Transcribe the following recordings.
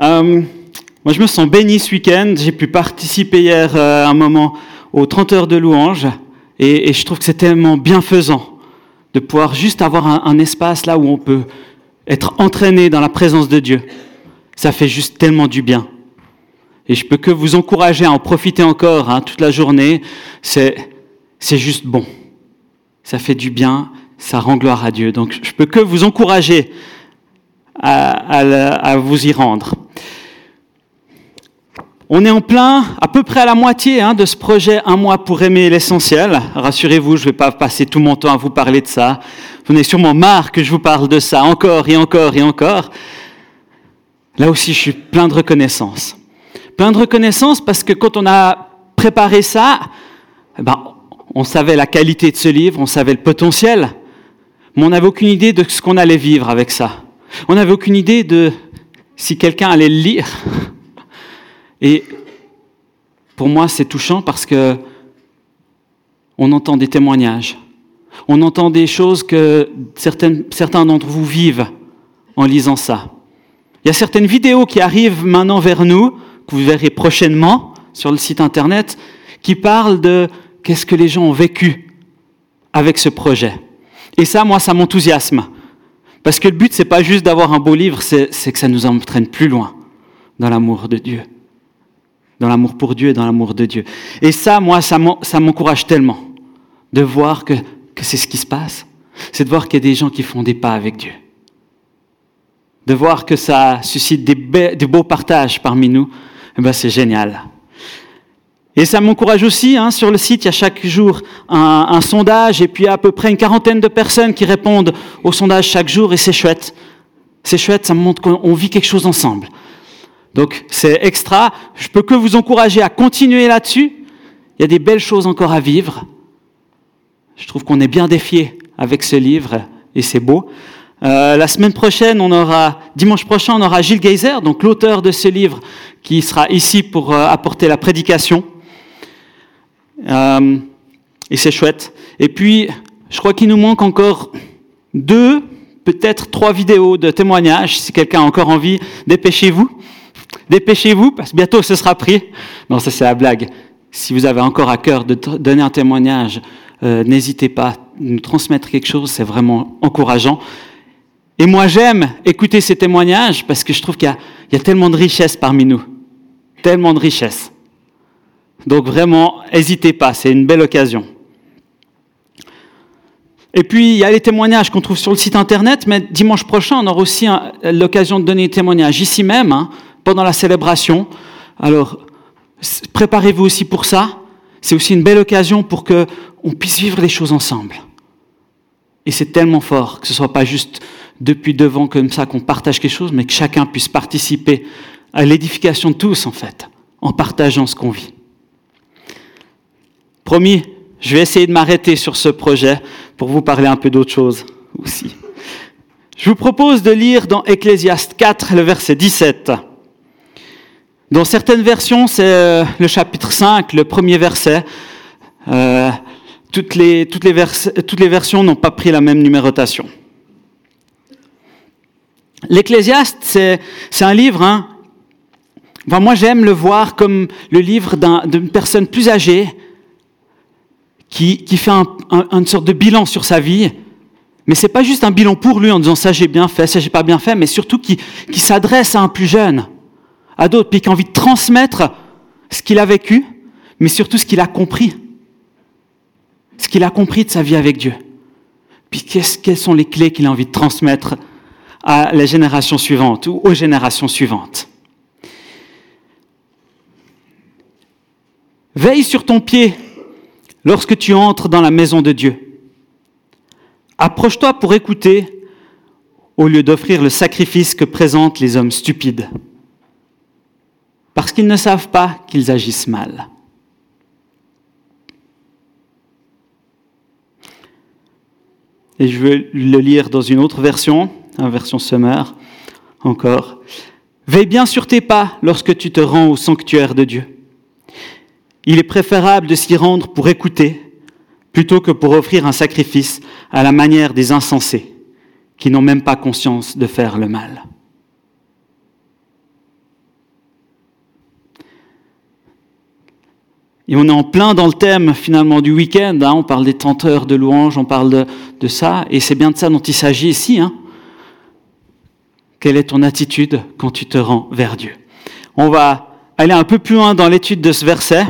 Euh, moi, je me sens béni ce week-end. J'ai pu participer hier euh, un moment aux 30 heures de louange et, je trouve que c'est tellement bienfaisant de pouvoir juste avoir un, espace là où on peut être entraîné dans la présence de Dieu. Ça fait juste tellement du bien. Et je peux que vous encourager à en profiter encore hein, toute la journée. C'est, c'est juste bon. Ça fait du bien, ça rend gloire à Dieu. Donc je peux que vous encourager à, à vous y rendre. On est en plein, à peu près à la moitié hein, de ce projet Un mois pour aimer l'essentiel. Rassurez-vous, je ne vais pas passer tout mon temps à vous parler de ça. Vous en avez sûrement marre que je vous parle de ça encore et encore et encore. Là aussi, je suis plein de reconnaissance. Plein de reconnaissance parce que quand on a préparé ça, eh ben, on savait la qualité de ce livre, on savait le potentiel, mais on n'avait aucune idée de ce qu'on allait vivre avec ça. On n'avait aucune idée de si quelqu'un allait le lire. Et pour moi, c'est touchant parce que on entend des témoignages. On entend des choses que certains d'entre vous vivent en lisant ça. Il y a certaines vidéos qui arrivent maintenant vers nous, que vous verrez prochainement sur le site internet, qui parlent de qu'est-ce que les gens ont vécu avec ce projet. Et ça, moi, ça m'enthousiasme. Parce que le but, c'est pas juste d'avoir un beau livre, c'est que ça nous entraîne plus loin dans l'amour de Dieu dans l'amour pour Dieu et dans l'amour de Dieu. Et ça, moi, ça m'encourage tellement de voir que, c'est ce qui se passe. C'est de voir qu'il y a des gens qui font des pas avec Dieu. De voir que ça suscite des, beaux partages parmi nous, eh ben c'est génial. Et ça m'encourage aussi, hein, sur le site, il y a chaque jour un, un sondage, et puis à peu près une quarantaine de personnes qui répondent au sondage chaque jour, et c'est chouette. C'est chouette, ça me montre qu'on vit quelque chose ensemble. Donc c'est extra. Je peux que vous encourager à continuer là-dessus. Il y a des belles choses encore à vivre. Je trouve qu'on est bien défié avec ce livre et c'est beau. Euh, la semaine prochaine, on aura, dimanche prochain, on aura Gilles Geyser, donc l'auteur de ce livre, qui sera ici pour euh, apporter la prédication. Euh, et c'est chouette. Et puis, je crois qu'il nous manque encore deux, peut-être trois vidéos de témoignages. Si quelqu'un a encore envie, dépêchez-vous. Dépêchez-vous, parce que bientôt ce sera pris. Non, ça c'est la blague. Si vous avez encore à cœur de donner un témoignage, euh, n'hésitez pas à nous transmettre quelque chose, c'est vraiment encourageant. Et moi j'aime écouter ces témoignages parce que je trouve qu'il y, a tellement de richesse parmi nous. Tellement de richesse. Donc vraiment, n'hésitez pas, c'est une belle occasion. Et puis, il y a les témoignages qu'on trouve sur le site internet, mais dimanche prochain, on aura aussi l'occasion de donner des témoignages ici même. Hein pendant la célébration. Alors, préparez-vous aussi pour ça. C'est aussi une belle occasion pour que on puisse vivre les choses ensemble. Et c'est tellement fort que ce soit pas juste depuis devant comme ça qu'on partage quelque chose, mais que chacun puisse participer à l'édification de tous, en fait, en partageant ce qu'on vit. Promis, je vais essayer de m'arrêter sur ce projet pour vous parler un peu d'autre chose aussi. Je vous propose de lire dans Ecclésiaste 4, le verset 17. Dans certaines versions, c'est euh, le chapitre 5, le premier verset. Euh, toutes, les, versions n'ont pas pris la même numérotation. L'Ecclésiaste, c'est, un livre, hein. enfin, moi j'aime le voir comme le livre d'une personne plus âgée qui, fait un, un, une sorte de bilan sur sa vie, mais c'est pas juste un bilan pour lui en disant ça j'ai bien fait, ça j'ai pas bien fait, mais surtout qui s'adresse à un plus jeune à d'autres, puis qui a envie de transmettre ce qu'il a vécu, mais surtout ce qu'il a compris. Ce qu'il a compris de sa vie avec Dieu. Puis quelles sont les clés qu'il a envie de transmettre à la génération suivante ou aux générations suivantes? Veille sur ton pied lorsque tu entres dans la maison de Dieu. Approche-toi pour écouter au lieu d'offrir le sacrifice que présentent les hommes stupides parce qu'ils ne savent pas qu'ils agissent mal. Et je veux le lire dans une autre version, une version Summer, encore. Veille bien sur tes pas lorsque tu te rends au sanctuaire de Dieu. Il est préférable de s'y rendre pour écouter plutôt que pour offrir un sacrifice à la manière des insensés qui n'ont même pas conscience de faire le mal. Et on est en plein dans le thème finalement du week-end. Hein. on parle des tenteurs de louanges, on parle de, ça. Et c'est bien de ça dont il s'agit ici. Hein. Quelle est ton attitude quand tu te rends vers Dieu? On va aller un peu plus loin dans l'étude de ce verset.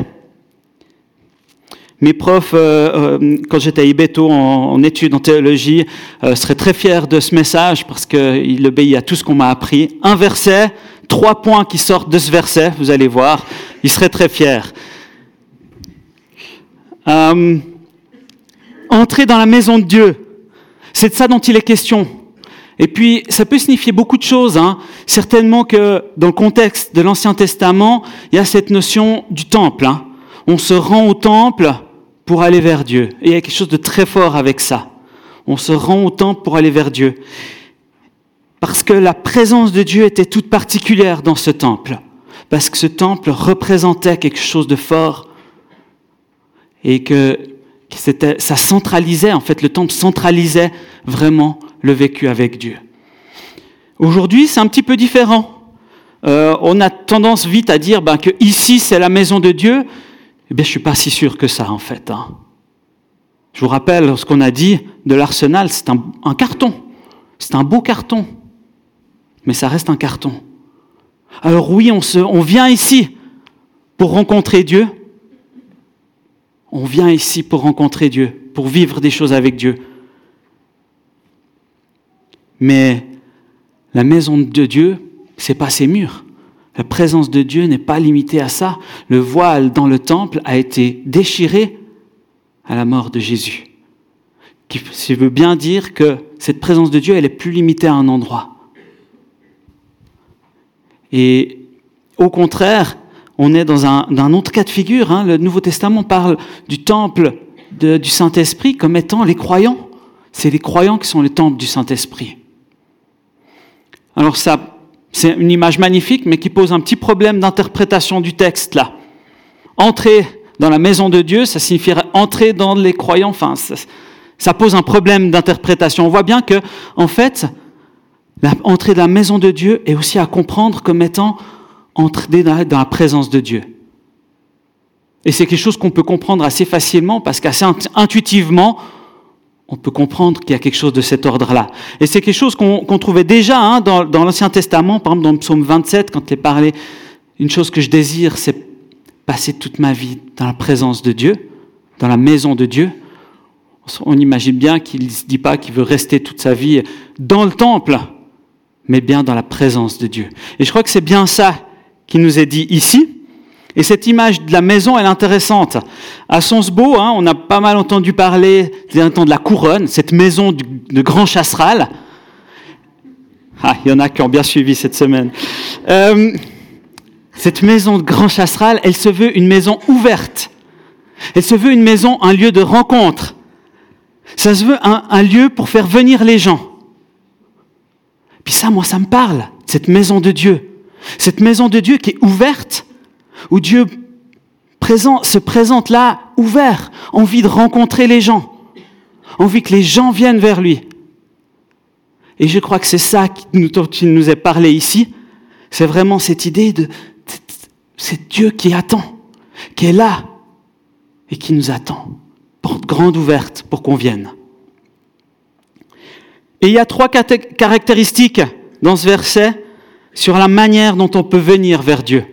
Mes profs, euh, euh, quand j'étais à Ibeto en, études en théologie, euh, seraient très fiers de ce message parce qu'il obéit à tout ce qu'on m'a appris. Un verset, trois points qui sortent de ce verset, vous allez voir, ils seraient très fiers. Entrer dans la maison de Dieu, c'est de ça dont il est question. Et puis, ça peut signifier beaucoup de choses. Hein. Certainement que dans le contexte de l'Ancien Testament, il y a cette notion du temple. Hein. On se rend au temple pour aller vers Dieu. Et il y a quelque chose de très fort avec ça. On se rend au temple pour aller vers Dieu. Parce que la présence de Dieu était toute particulière dans ce temple. Parce que ce temple représentait quelque chose de fort. Et que, ça centralisait, en fait, le temple centralisait vraiment le vécu avec Dieu. Aujourd'hui, c'est un petit peu différent. Euh, on a tendance vite à dire ben, que ici c'est la maison de Dieu, eh bien, je ne suis pas si sûr que ça, en fait. Hein. Je vous rappelle ce qu'on a dit de l'arsenal, c'est un, carton. C'est un beau carton. Mais ça reste un carton. Alors oui, se, on vient ici pour rencontrer Dieu. On vient ici pour rencontrer Dieu, pour vivre des choses avec Dieu. Mais la maison de Dieu, c'est pas ses murs. La présence de Dieu n'est pas limitée à ça. Le voile dans le temple a été déchiré à la mort de Jésus. Ce qui veut bien dire que cette présence de Dieu, elle est plus limitée à un endroit. Et au contraire, on est dans un, autre cas de figure. Hein. Le Nouveau Testament parle du temple du Saint-Esprit comme étant les croyants. C'est les croyants qui sont le temple du Saint-Esprit. Alors ça c'est une image magnifique, mais qui pose un petit problème d'interprétation du texte là. Entrer dans la maison de Dieu, ça signifierait entrer dans les croyants. Enfin, ça, pose un problème d'interprétation. On voit bien que, en fait, entrer dans la maison de Dieu est aussi à comprendre comme étant entrer dans la présence de Dieu. Et c'est quelque chose qu'on peut comprendre assez facilement parce qu'assez intuitivement, on peut comprendre qu'il y a quelque chose de cet ordre-là. Et c'est quelque chose qu'on trouvait déjà hein, dans, l'Ancien Testament, par exemple dans le psaume 27, quand il est parlé, une chose que je désire, c'est passer toute ma vie dans la présence de Dieu, dans la maison de Dieu. On imagine bien qu'il ne se dit pas qu'il veut rester toute sa vie dans le temple, mais bien dans la présence de Dieu. Et je crois que c'est bien ça qui nous est dit ici. Et cette image de la maison, elle est intéressante. À Sonsbeau, hein, on a pas mal entendu parler de la couronne, cette maison de grand chasseral. Ah, il y en a qui ont bien suivi cette semaine. Euh, cette maison de grand chasseral, elle se veut une maison ouverte. Elle se veut une maison, un lieu de rencontre. Ça se veut un, un lieu pour faire venir les gens. Puis ça, moi, ça me parle, cette maison de Dieu. Cette maison de Dieu qui est ouverte où Dieu se présente là, ouvert, envie de rencontrer les gens, envie que les gens viennent vers lui. Et je crois que c'est ça nous, qui nous est parlé ici. C'est vraiment cette idée de, c'est Dieu qui attend, qui est là et qui nous attend. Porte grande ouverte pour qu'on vienne. Et il y a trois caractéristiques dans ce verset sur la manière dont on peut venir vers Dieu.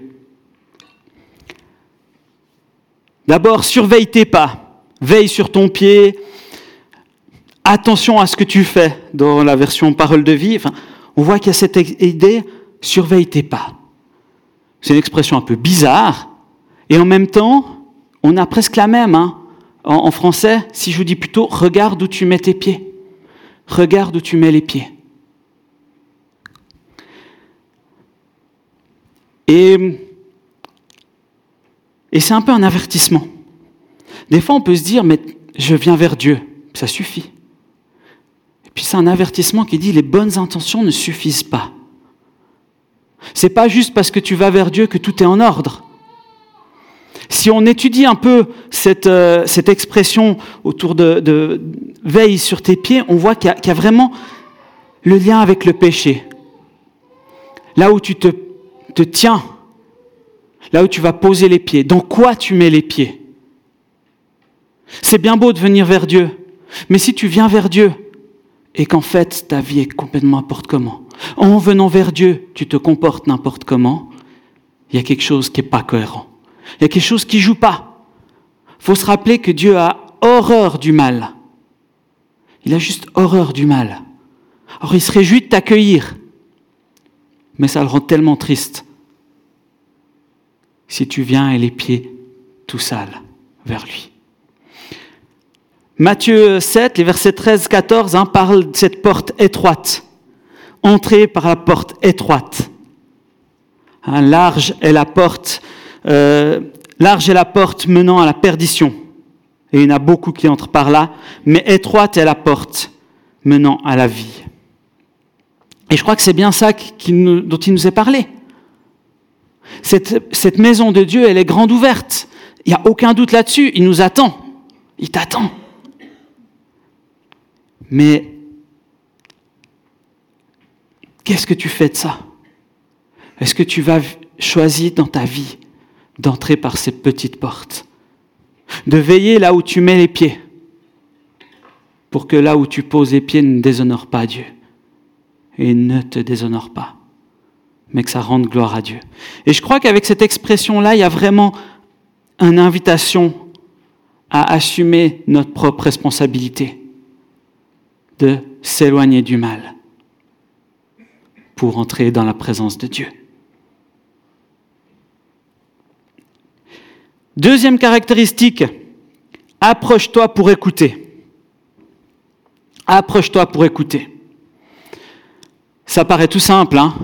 D'abord, surveille tes pas, veille sur ton pied, attention à ce que tu fais dans la version parole de vie. On voit qu'il y a cette idée, surveille tes pas. C'est une expression un peu bizarre, et en même temps, on a presque la même. Hein. En, en français, si je vous dis plutôt, regarde où tu mets tes pieds. Regarde où tu mets les pieds. Et et c'est un peu un avertissement. Des fois, on peut se dire, mais je viens vers Dieu, ça suffit. Et puis c'est un avertissement qui dit, les bonnes intentions ne suffisent pas. C'est pas juste parce que tu vas vers Dieu que tout est en ordre. Si on étudie un peu cette, euh, cette expression autour de, veille sur tes pieds, on voit qu'il y, y, a vraiment le lien avec le péché. Là où tu te, te tiens là où tu vas poser les pieds, dans quoi tu mets les pieds? C'est bien beau de venir vers Dieu, mais si tu viens vers Dieu et qu'en fait ta vie est complètement n'importe comment, en venant vers Dieu, tu te comportes n'importe comment, il y a quelque chose qui n'est pas cohérent. Il y a quelque chose qui joue pas. Il faut se rappeler que Dieu a horreur du mal. Il a juste horreur du mal. Alors il se réjouit de t'accueillir, mais ça le rend tellement triste si tu viens et les pieds tout sales vers lui. Matthieu 7, les versets 13-14 hein, parlent de cette porte étroite. Entrez par la porte étroite. Hein, large est la porte, euh, large est la porte menant à la perdition. Et il y en a beaucoup qui entrent par là, mais étroite est la porte menant à la vie. Et je crois que c'est bien ça dont il nous est parlé. Cette, cette maison de Dieu, elle est grande ouverte. Il n'y a aucun doute là-dessus. Il nous attend. Il t'attend. Mais qu'est-ce que tu fais de ça? Est-ce que tu vas choisir dans ta vie d'entrer par ces petites portes? De veiller là où tu mets les pieds pour que là où tu poses les pieds ne déshonore pas Dieu et ne te déshonore pas, mais que ça rende gloire à Dieu. Et je crois qu'avec cette expression-là, il y a vraiment une invitation à assumer notre propre responsabilité de s'éloigner du mal pour entrer dans la présence de Dieu. Deuxième caractéristique, approche-toi pour écouter. Approche-toi pour écouter. Ça paraît tout simple, hein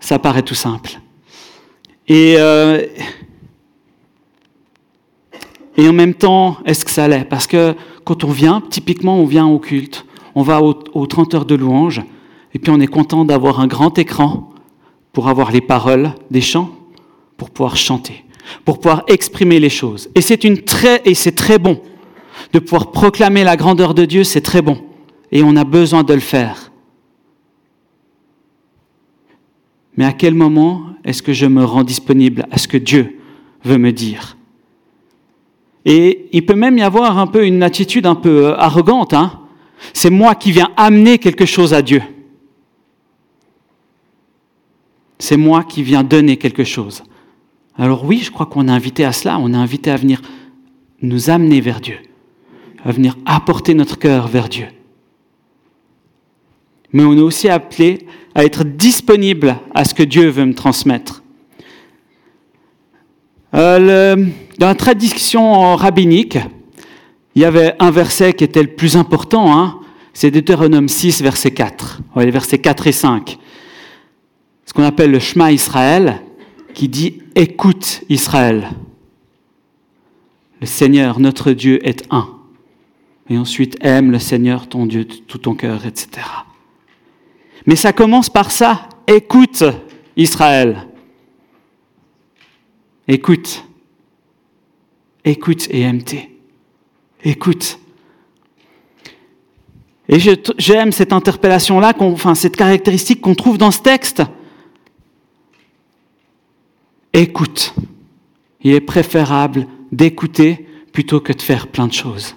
Ça paraît tout simple. Et, euh, et en même temps, est-ce que ça l'est? Parce que quand on vient, typiquement, on vient au culte, on va aux 30 heures de louange, et puis on est content d'avoir un grand écran pour avoir les paroles des chants, pour pouvoir chanter, pour pouvoir exprimer les choses. Et c'est une très, et c'est très bon de pouvoir proclamer la grandeur de Dieu, c'est très bon. Et on a besoin de le faire. Mais à quel moment est-ce que je me rends disponible à ce que Dieu veut me dire? Et il peut même y avoir un peu une attitude un peu euh, arrogante. Hein. C'est moi qui viens amener quelque chose à Dieu. C'est moi qui viens donner quelque chose. Alors oui, je crois qu'on est invité à cela. On est invité à venir nous amener vers Dieu, à venir apporter notre cœur vers Dieu. Mais on est aussi appelé à être disponible à ce que Dieu veut me transmettre. Euh, dans la tradition rabbinique, il y avait un verset qui était le plus important, hein, c'est Deutéronome 6, verset 4, les versets 4 et 5. Ce qu'on appelle le Shema Israël, qui dit Écoute Israël. Le Seigneur, notre Dieu, est un. Et ensuite, aime le Seigneur, ton Dieu, de tout ton cœur, etc. Mais ça commence par ça. Écoute Israël. Écoute. Écoute et. Écoute. Et j'aime cette interpellation-là, enfin cette caractéristique qu'on trouve dans ce texte. Écoute. Il est préférable d'écouter plutôt que de faire plein de choses.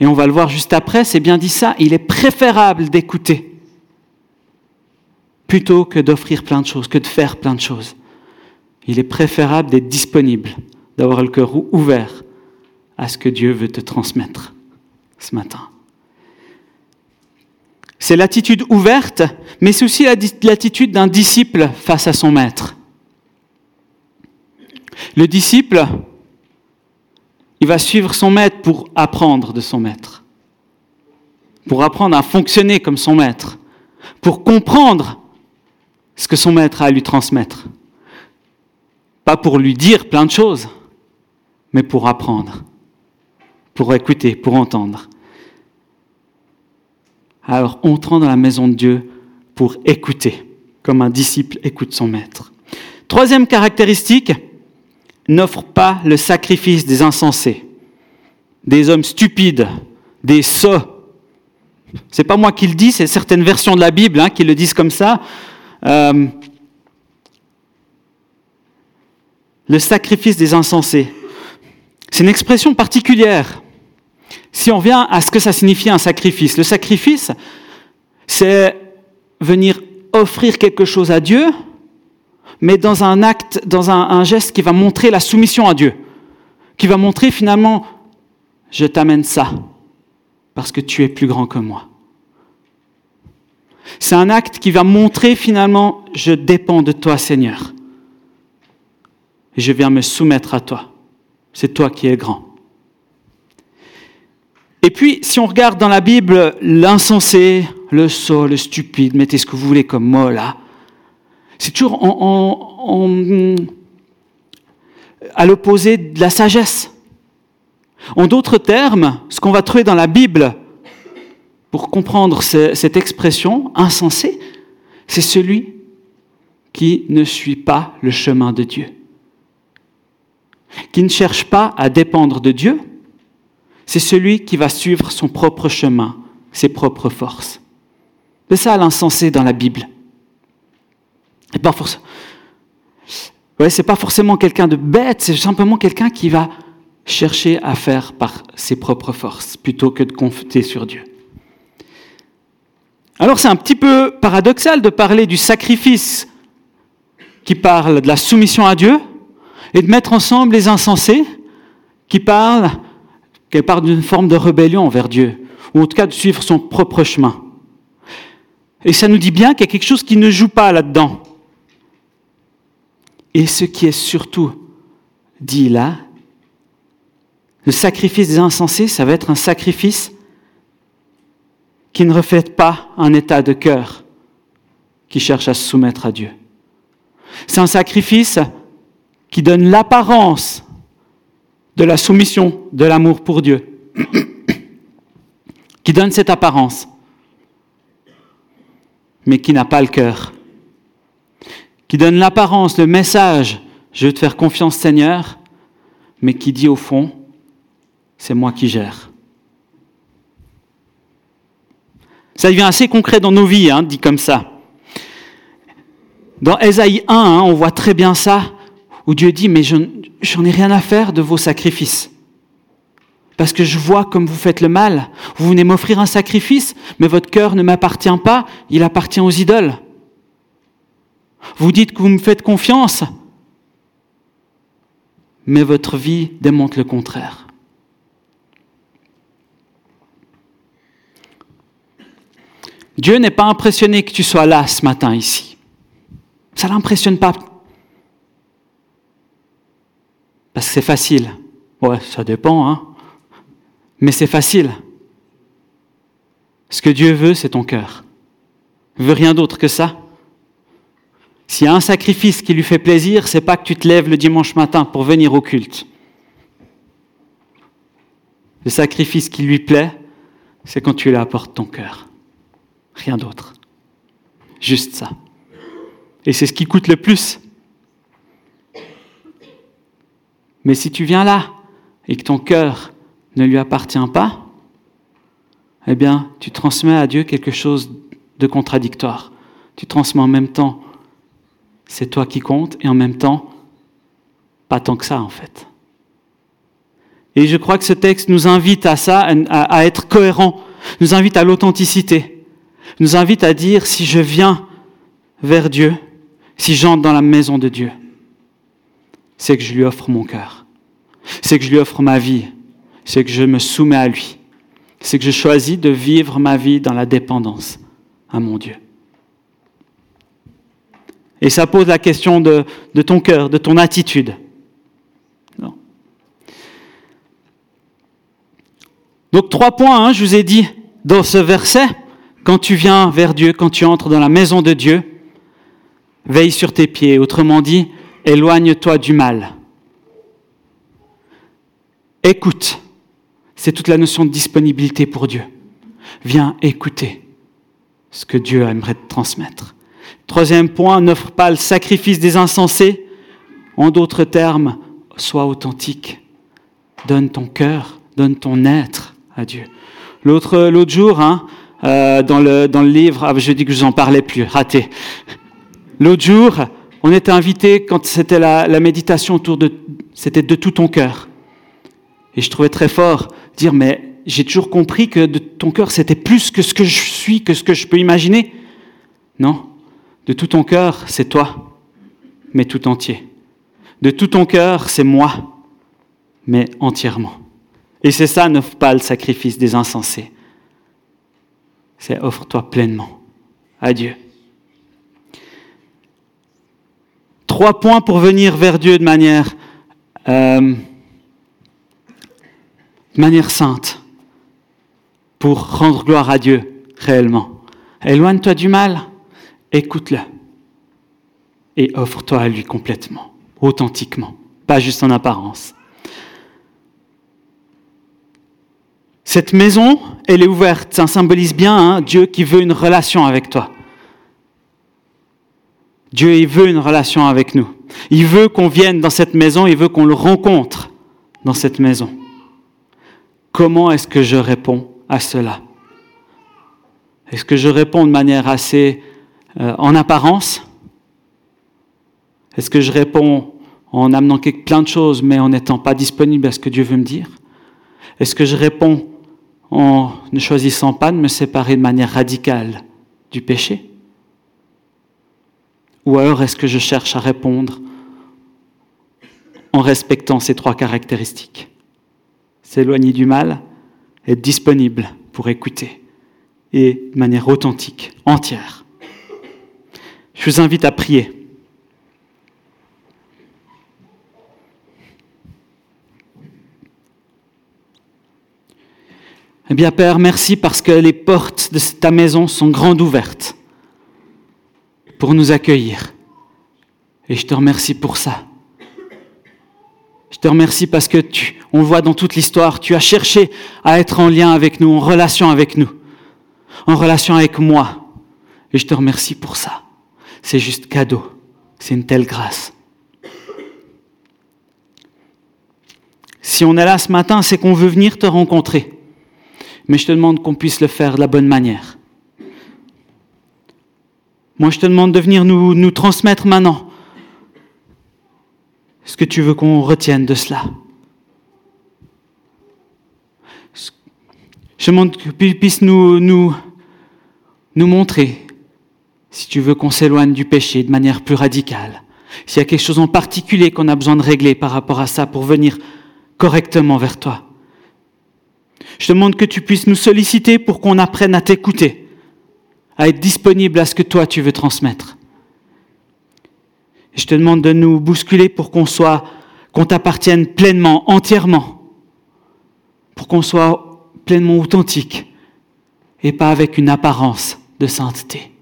Et on va le voir juste après, c'est bien dit ça, il est préférable d'écouter plutôt que d'offrir plein de choses, que de faire plein de choses il est préférable d'être disponible, d'avoir le cœur ouvert à ce que Dieu veut te transmettre ce matin. C'est l'attitude ouverte, mais c'est aussi l'attitude d'un disciple face à son maître. Le disciple, il va suivre son maître pour apprendre de son maître, pour apprendre à fonctionner comme son maître, pour comprendre ce que son maître a à lui transmettre. Pas pour lui dire plein de choses, mais pour apprendre, pour écouter, pour entendre. Alors, entrant dans la maison de Dieu pour écouter, comme un disciple écoute son maître. Troisième caractéristique, n'offre pas le sacrifice des insensés, des hommes stupides, des sots. C'est pas moi qui le dis, c'est certaines versions de la Bible hein, qui le disent comme ça. Euh, le sacrifice des insensés. C'est une expression particulière. Si on vient à ce que ça signifie un sacrifice, le sacrifice, c'est venir offrir quelque chose à Dieu, mais dans un acte, dans un, geste qui va montrer la soumission à Dieu, qui va montrer finalement, je t'amène ça, parce que tu es plus grand que moi. C'est un acte qui va montrer finalement, je dépends de toi Seigneur. Et je viens me soumettre à toi. C'est toi qui es grand. Et puis, si on regarde dans la Bible l'insensé, le sot, le stupide, mettez ce que vous voulez comme mot là, c'est toujours à l'opposé de la sagesse. En d'autres termes, ce qu'on va trouver dans la Bible pour comprendre cette expression, insensé, c'est celui qui ne suit pas le chemin de Dieu, qui ne cherche pas à dépendre de Dieu, c'est celui qui va suivre son propre chemin, ses propres forces. C'est ça l'insensé dans la Bible. Et pas c'est pas forcément quelqu'un de bête, c'est simplement quelqu'un qui va chercher à faire par ses propres forces plutôt que de compter sur Dieu. Alors c'est un petit peu paradoxal de parler du sacrifice qui parle de la soumission à Dieu et de mettre ensemble les insensés qui parlent, qui parlent d'une forme de rébellion envers Dieu, ou en tout cas de suivre son propre chemin. Et ça nous dit bien qu'il y a quelque chose qui ne joue pas là-dedans. Et ce qui est surtout dit là, le sacrifice des insensés, ça va être un sacrifice qui ne reflète pas un état de cœur qui cherche à se soumettre à Dieu. C'est un sacrifice qui donne l'apparence de la soumission, de l'amour pour Dieu, qui donne cette apparence, mais qui n'a pas le cœur, qui donne l'apparence, le message, je veux te faire confiance Seigneur, mais qui dit au fond, c'est moi qui gère. Ça devient assez concret dans nos vies, hein, dit comme ça. Dans Ésaïe 1, hein, on voit très bien ça, où Dieu dit, mais j'en ai rien à faire de vos sacrifices. Parce que je vois comme vous faites le mal. Vous venez m'offrir un sacrifice, mais votre cœur ne m'appartient pas, il appartient aux idoles. Vous dites que vous me faites confiance, mais votre vie démontre le contraire. Dieu n'est pas impressionné que tu sois là ce matin ici. Ça ne l'impressionne pas. Parce que c'est facile. Ouais, ça dépend, hein. Mais c'est facile. Ce que Dieu veut, c'est ton cœur. Il veut rien d'autre que ça. S'il y a un sacrifice qui lui fait plaisir, c'est pas que tu te lèves le dimanche matin pour venir au culte. Le sacrifice qui lui plaît, c'est quand tu lui apportes ton cœur. Rien d'autre. Juste ça. Et c'est ce qui coûte le plus. Mais si tu viens là et que ton cœur ne lui appartient pas, eh bien, tu transmets à Dieu quelque chose de contradictoire. Tu transmets en même temps, c'est toi qui compte, et en même temps, pas tant que ça, en fait. Et je crois que ce texte nous invite à ça, à, être cohérent, nous invite à l'authenticité nous invite à dire, si je viens vers Dieu, si j'entre dans la maison de Dieu, c'est que je lui offre mon cœur, c'est que je lui offre ma vie, c'est que je me soumets à lui, c'est que je choisis de vivre ma vie dans la dépendance à mon Dieu. Et ça pose la question de, ton cœur, de ton attitude. Donc trois points, hein, je vous ai dit dans ce verset. Quand tu viens vers Dieu, quand tu entres dans la maison de Dieu, veille sur tes pieds. Autrement dit, éloigne-toi du mal. Écoute. C'est toute la notion de disponibilité pour Dieu. Viens écouter ce que Dieu aimerait te transmettre. Troisième point, n'offre pas le sacrifice des insensés. En d'autres termes, sois authentique. Donne ton cœur, donne ton être à Dieu. L'autre, jour, hein, euh, dans, le, dans le livre, ah, je dis que je n'en parlais plus, raté. L'autre jour, On était invité quand c'était la, la, méditation autour de, c'était de tout ton cœur. Et je trouvais très fort dire, mais j'ai toujours compris que de ton cœur, c'était plus que ce que je suis, que ce que je peux imaginer. Non, de tout ton cœur, c'est toi, mais tout entier. De tout ton cœur, c'est moi, mais entièrement. Et c'est ça, n'offre pas le sacrifice des insensés. C'est offre-toi pleinement à Dieu. Trois points pour venir vers Dieu de manière, euh, de manière sainte, pour rendre gloire à Dieu réellement. Éloigne-toi du mal, écoute-le et offre-toi à lui complètement, authentiquement, pas juste en apparence. Cette maison, elle est ouverte, ça symbolise bien hein, Dieu qui veut une relation avec toi. Dieu, il veut une relation avec nous. Il veut qu'on vienne dans cette maison, il veut qu'on le rencontre dans cette maison. Comment est-ce que je réponds à cela? Est-ce que je réponds de manière assez euh, en apparence? Est-ce que je réponds en amenant plein de choses mais en n'étant pas disponible à ce que Dieu veut me dire? Est-ce que je réponds en ne choisissant pas de me séparer de manière radicale du péché? Ou alors est-ce que je cherche à répondre en respectant ces trois caractéristiques? S'éloigner du mal, être disponible pour écouter et de manière authentique, entière. Je vous invite à prier. Eh bien, Père, merci parce que les portes de ta maison sont grandes ouvertes pour nous accueillir. Et je te remercie pour ça. Je te remercie parce que tu, on voit dans toute l'histoire, tu as cherché à être en lien avec nous, en relation avec nous, en relation avec moi. Et je te remercie pour ça. C'est juste cadeau. C'est une telle grâce. Si on est là ce matin, c'est qu'on veut venir te rencontrer mais je te demande qu'on puisse le faire de la bonne manière. Moi, je te demande de venir nous, transmettre maintenant ce que tu veux qu'on retienne de cela. Je demande que tu puisses nous, nous, nous montrer si tu veux qu'on s'éloigne du péché de manière plus radicale. S'il y a quelque chose en particulier qu'on a besoin de régler par rapport à ça pour venir correctement vers toi. Je demande que tu puisses nous solliciter pour qu'on apprenne à t'écouter, à être disponible à ce que toi tu veux transmettre. je te demande de nous bousculer pour qu'on soit, qu'on t'appartienne pleinement, entièrement, pour qu'on soit pleinement authentique et pas avec une apparence de sainteté,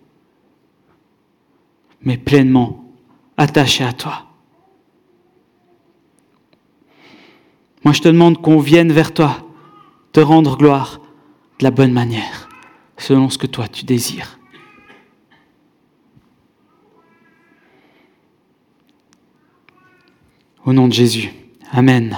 mais pleinement attaché à toi. Moi, je te demande qu'on vienne vers toi te rendre gloire de la bonne manière, selon ce que toi tu désires. Au nom de Jésus. Amen.